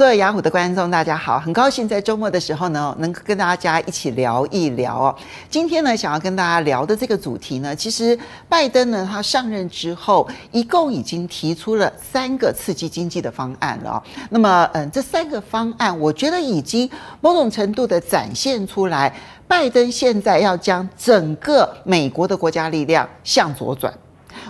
所有雅虎的观众，大家好，很高兴在周末的时候呢，能跟大家一起聊一聊哦。今天呢，想要跟大家聊的这个主题呢，其实拜登呢，他上任之后，一共已经提出了三个刺激经济的方案了。那么，嗯，这三个方案，我觉得已经某种程度的展现出来。拜登现在要将整个美国的国家力量向左转。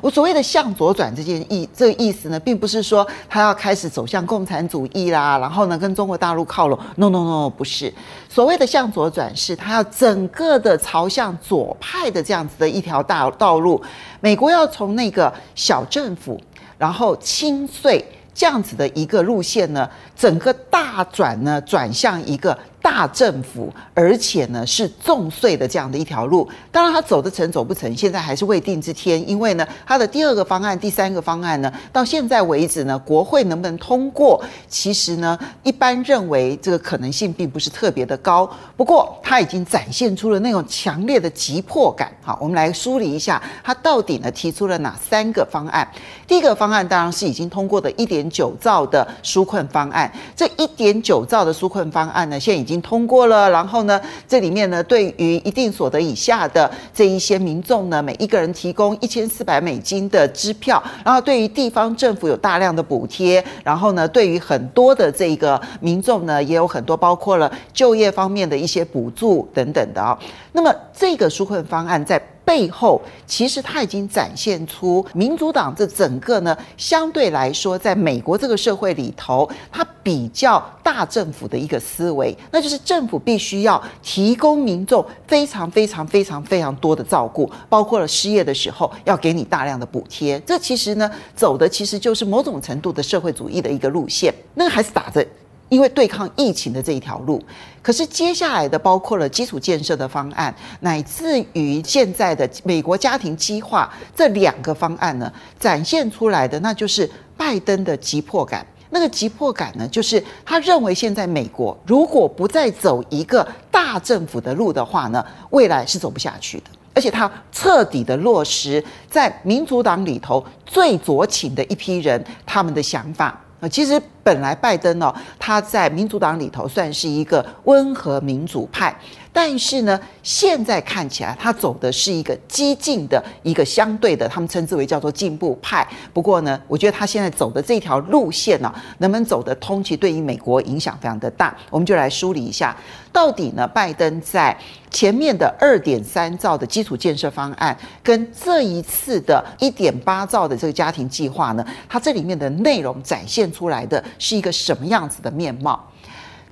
我所谓的向左转这件意，这个意思呢，并不是说他要开始走向共产主义啦，然后呢跟中国大陆靠拢。No No No，不是。所谓的向左转，是他要整个的朝向左派的这样子的一条大道路。美国要从那个小政府，然后轻税这样子的一个路线呢，整个大转呢，转向一个。大政府，而且呢是重税的这样的一条路，当然他走得成走不成，现在还是未定之天。因为呢，他的第二个方案、第三个方案呢，到现在为止呢，国会能不能通过，其实呢，一般认为这个可能性并不是特别的高。不过他已经展现出了那种强烈的急迫感。好，我们来梳理一下，他到底呢提出了哪三个方案？第一个方案当然是已经通过的一点九兆的纾困方案。这一点九兆的纾困方案呢，现在已经。已经通过了，然后呢，这里面呢，对于一定所得以下的这一些民众呢，每一个人提供一千四百美金的支票，然后对于地方政府有大量的补贴，然后呢，对于很多的这个民众呢，也有很多包括了就业方面的一些补助等等的啊。那么这个纾困方案在。背后其实它已经展现出民主党这整个呢，相对来说，在美国这个社会里头，它比较大政府的一个思维，那就是政府必须要提供民众非常非常非常非常多的照顾，包括了失业的时候要给你大量的补贴。这其实呢，走的其实就是某种程度的社会主义的一个路线，那还是打着。因为对抗疫情的这一条路，可是接下来的包括了基础建设的方案，乃至于现在的美国家庭计划这两个方案呢，展现出来的那就是拜登的急迫感。那个急迫感呢，就是他认为现在美国如果不再走一个大政府的路的话呢，未来是走不下去的。而且他彻底的落实在民主党里头最左倾的一批人他们的想法。啊，其实本来拜登呢，他在民主党里头算是一个温和民主派，但是呢，现在看起来他走的是一个激进的一个相对的，他们称之为叫做进步派。不过呢，我觉得他现在走的这条路线呢，能不能走得通，其实对于美国影响非常的大。我们就来梳理一下，到底呢，拜登在。前面的二点三兆的基础建设方案，跟这一次的一点八兆的这个家庭计划呢，它这里面的内容展现出来的是一个什么样子的面貌？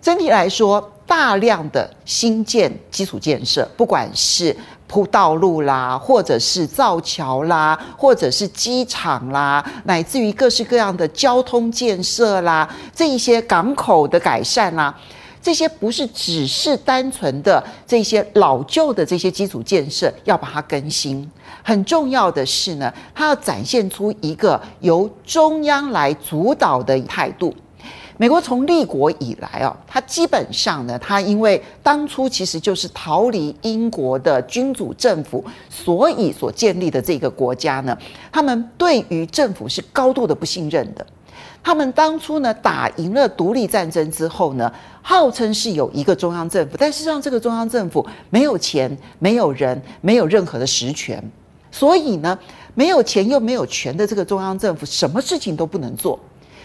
整体来说，大量的新建基础建设，不管是铺道路啦，或者是造桥啦，或者是机场啦，乃至于各式各样的交通建设啦，这一些港口的改善啦。这些不是只是单纯的这些老旧的这些基础建设要把它更新，很重要的是呢，它要展现出一个由中央来主导的态度。美国从立国以来哦，它基本上呢，它因为当初其实就是逃离英国的君主政府，所以所建立的这个国家呢，他们对于政府是高度的不信任的。他们当初呢，打赢了独立战争之后呢，号称是有一个中央政府，但事实上这个中央政府没有钱、没有人、没有任何的实权，所以呢，没有钱又没有权的这个中央政府，什么事情都不能做。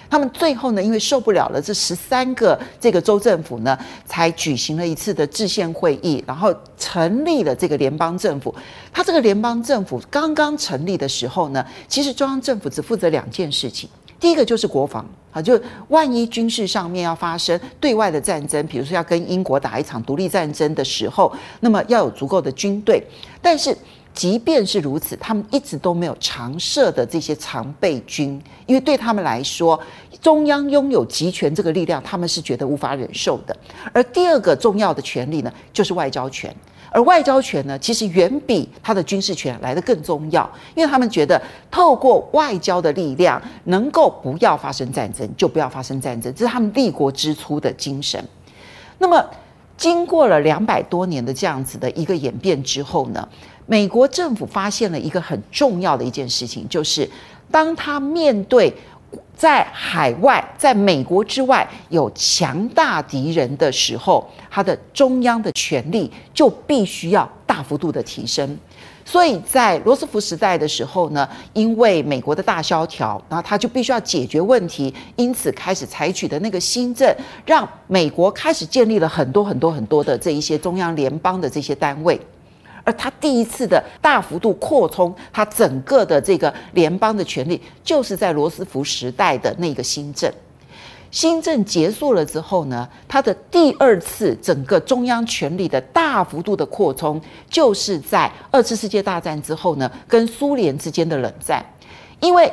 他们最后呢，因为受不了了这十三个这个州政府呢，才举行了一次的制宪会议，然后成立了这个联邦政府。他这个联邦政府刚刚成立的时候呢，其实中央政府只负责两件事情。第一个就是国防啊，就万一军事上面要发生对外的战争，比如说要跟英国打一场独立战争的时候，那么要有足够的军队。但是即便是如此，他们一直都没有常设的这些常备军，因为对他们来说，中央拥有集权这个力量，他们是觉得无法忍受的。而第二个重要的权力呢，就是外交权。而外交权呢，其实远比他的军事权来得更重要，因为他们觉得透过外交的力量，能够不要发生战争就不要发生战争，这是他们立国之初的精神。那么，经过了两百多年的这样子的一个演变之后呢，美国政府发现了一个很重要的一件事情，就是当他面对在海外，在美国之外有强大敌人的时候，他的中央的权力就必须要大幅度的提升。所以在罗斯福时代的时候呢，因为美国的大萧条，然后他就必须要解决问题，因此开始采取的那个新政，让美国开始建立了很多很多很多的这一些中央联邦的这些单位，而他第一次的大幅度扩充他整个的这个联邦的权力，就是在罗斯福时代的那个新政。新政结束了之后呢，他的第二次整个中央权力的大幅度的扩充，就是在二次世界大战之后呢，跟苏联之间的冷战。因为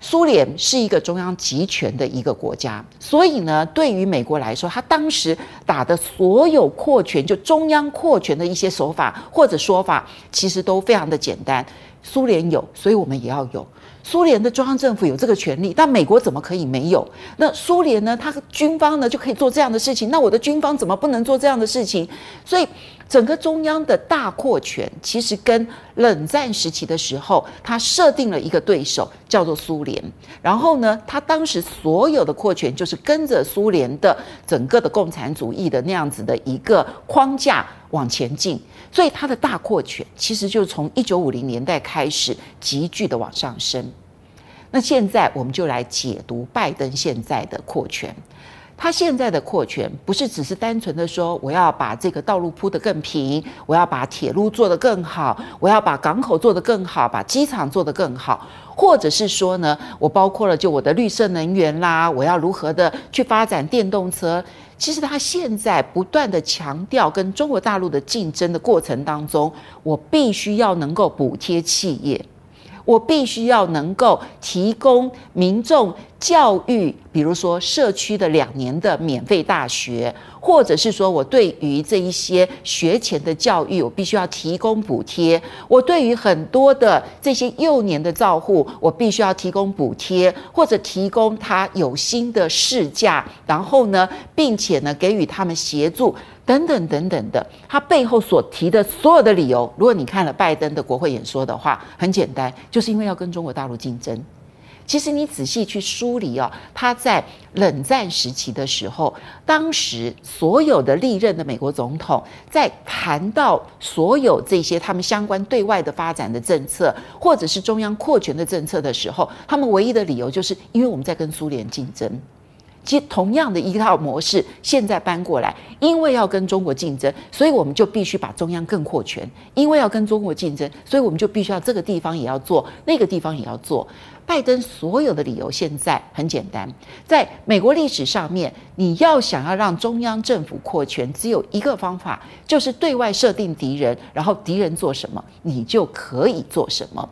苏联是一个中央集权的一个国家，所以呢，对于美国来说，他当时打的所有扩权，就中央扩权的一些手法或者说法，其实都非常的简单。苏联有，所以我们也要有。苏联的中央政府有这个权利，但美国怎么可以没有？那苏联呢？他军方呢就可以做这样的事情，那我的军方怎么不能做这样的事情？所以整个中央的大扩权，其实跟冷战时期的时候，他设定了一个对手，叫做苏联。然后呢，他当时所有的扩权就是跟着苏联的整个的共产主义的那样子的一个框架往前进。所以他的大扩权其实就从一九五零年代开始急剧的往上升。那现在我们就来解读拜登现在的扩权。他现在的扩权不是只是单纯的说我要把这个道路铺得更平，我要把铁路做得更好，我要把港口做得更好，把机场做得更好，或者是说呢，我包括了就我的绿色能源啦，我要如何的去发展电动车。其实他现在不断的强调跟中国大陆的竞争的过程当中，我必须要能够补贴企业。我必须要能够提供民众教育，比如说社区的两年的免费大学，或者是说我对于这一些学前的教育，我必须要提供补贴。我对于很多的这些幼年的照护，我必须要提供补贴，或者提供他有薪的事假，然后呢，并且呢，给予他们协助。等等等等的，他背后所提的所有的理由，如果你看了拜登的国会演说的话，很简单，就是因为要跟中国大陆竞争。其实你仔细去梳理哦，他在冷战时期的时候，当时所有的历任的美国总统在谈到所有这些他们相关对外的发展的政策，或者是中央扩权的政策的时候，他们唯一的理由就是因为我们在跟苏联竞争。其实同样的一套模式，现在搬过来，因为要跟中国竞争，所以我们就必须把中央更扩权；因为要跟中国竞争，所以我们就必须要这个地方也要做，那个地方也要做。拜登所有的理由现在很简单，在美国历史上面，你要想要让中央政府扩权，只有一个方法，就是对外设定敌人，然后敌人做什么，你就可以做什么。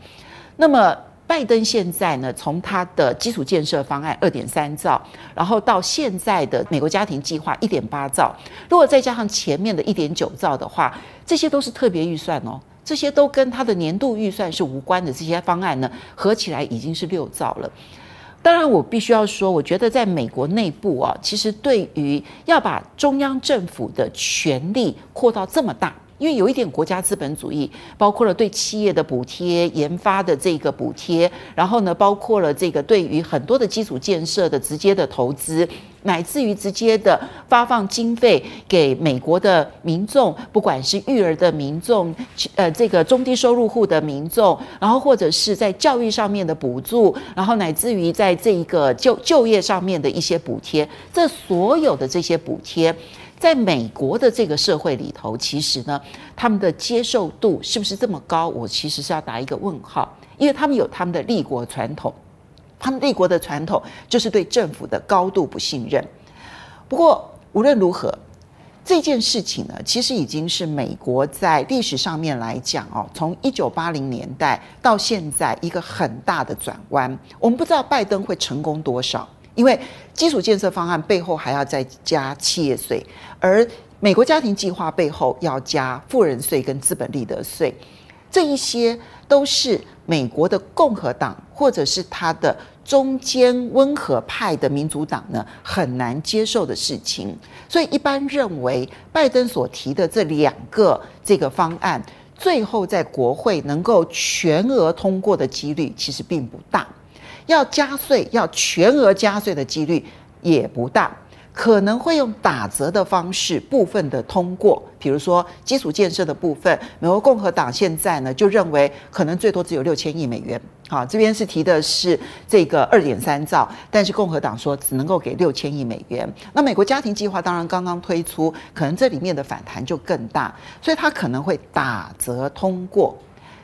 那么。拜登现在呢，从他的基础建设方案二点三兆，然后到现在的美国家庭计划一点八兆，如果再加上前面的一点九兆的话，这些都是特别预算哦，这些都跟他的年度预算是无关的。这些方案呢，合起来已经是六兆了。当然，我必须要说，我觉得在美国内部啊，其实对于要把中央政府的权力扩到这么大。因为有一点国家资本主义，包括了对企业的补贴、研发的这个补贴，然后呢，包括了这个对于很多的基础建设的直接的投资，乃至于直接的发放经费给美国的民众，不管是育儿的民众，呃，这个中低收入户的民众，然后或者是在教育上面的补助，然后乃至于在这一个就就业上面的一些补贴，这所有的这些补贴。在美国的这个社会里头，其实呢，他们的接受度是不是这么高？我其实是要打一个问号，因为他们有他们的立国传统，他们立国的传统就是对政府的高度不信任。不过无论如何，这件事情呢，其实已经是美国在历史上面来讲哦，从一九八零年代到现在一个很大的转弯。我们不知道拜登会成功多少。因为基础建设方案背后还要再加企业税，而美国家庭计划背后要加富人税跟资本利得税，这一些都是美国的共和党或者是他的中间温和派的民主党呢很难接受的事情。所以一般认为，拜登所提的这两个这个方案，最后在国会能够全额通过的几率其实并不大。要加税，要全额加税的几率也不大。可能会用打折的方式部分的通过，比如说基础建设的部分，美国共和党现在呢就认为可能最多只有六千亿美元。好，这边是提的是这个二点三兆，但是共和党说只能够给六千亿美元。那美国家庭计划当然刚刚推出，可能这里面的反弹就更大，所以它可能会打折通过。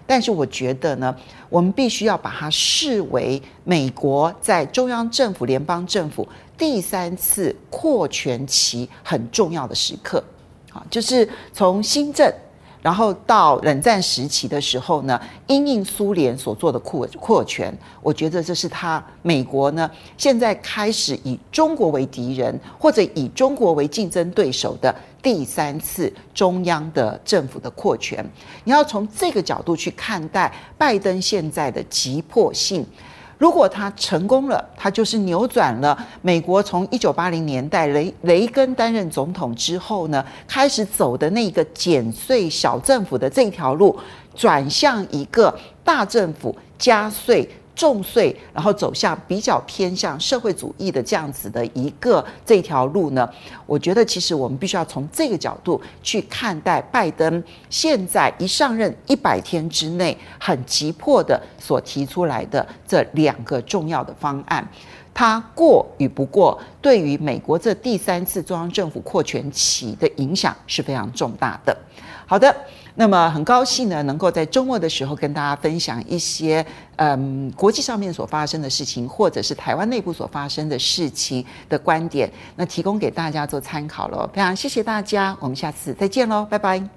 但是我觉得呢，我们必须要把它视为美国在中央政府、联邦政府第三次扩权期很重要的时刻，啊，就是从新政。然后到冷战时期的时候呢，因应苏联所做的扩扩权，我觉得这是他美国呢现在开始以中国为敌人或者以中国为竞争对手的第三次中央的政府的扩权。你要从这个角度去看待拜登现在的急迫性。如果他成功了，他就是扭转了美国从一九八零年代雷雷根担任总统之后呢，开始走的那个减税小政府的这条路，转向一个大政府加税。重税，然后走向比较偏向社会主义的这样子的一个这条路呢，我觉得其实我们必须要从这个角度去看待拜登现在一上任一百天之内很急迫的所提出来的这两个重要的方案，他过与不过，对于美国这第三次中央政府扩权期的影响是非常重大的。好的。那么很高兴呢，能够在周末的时候跟大家分享一些嗯国际上面所发生的事情，或者是台湾内部所发生的事情的观点，那提供给大家做参考喽。非常谢谢大家，我们下次再见喽，拜拜。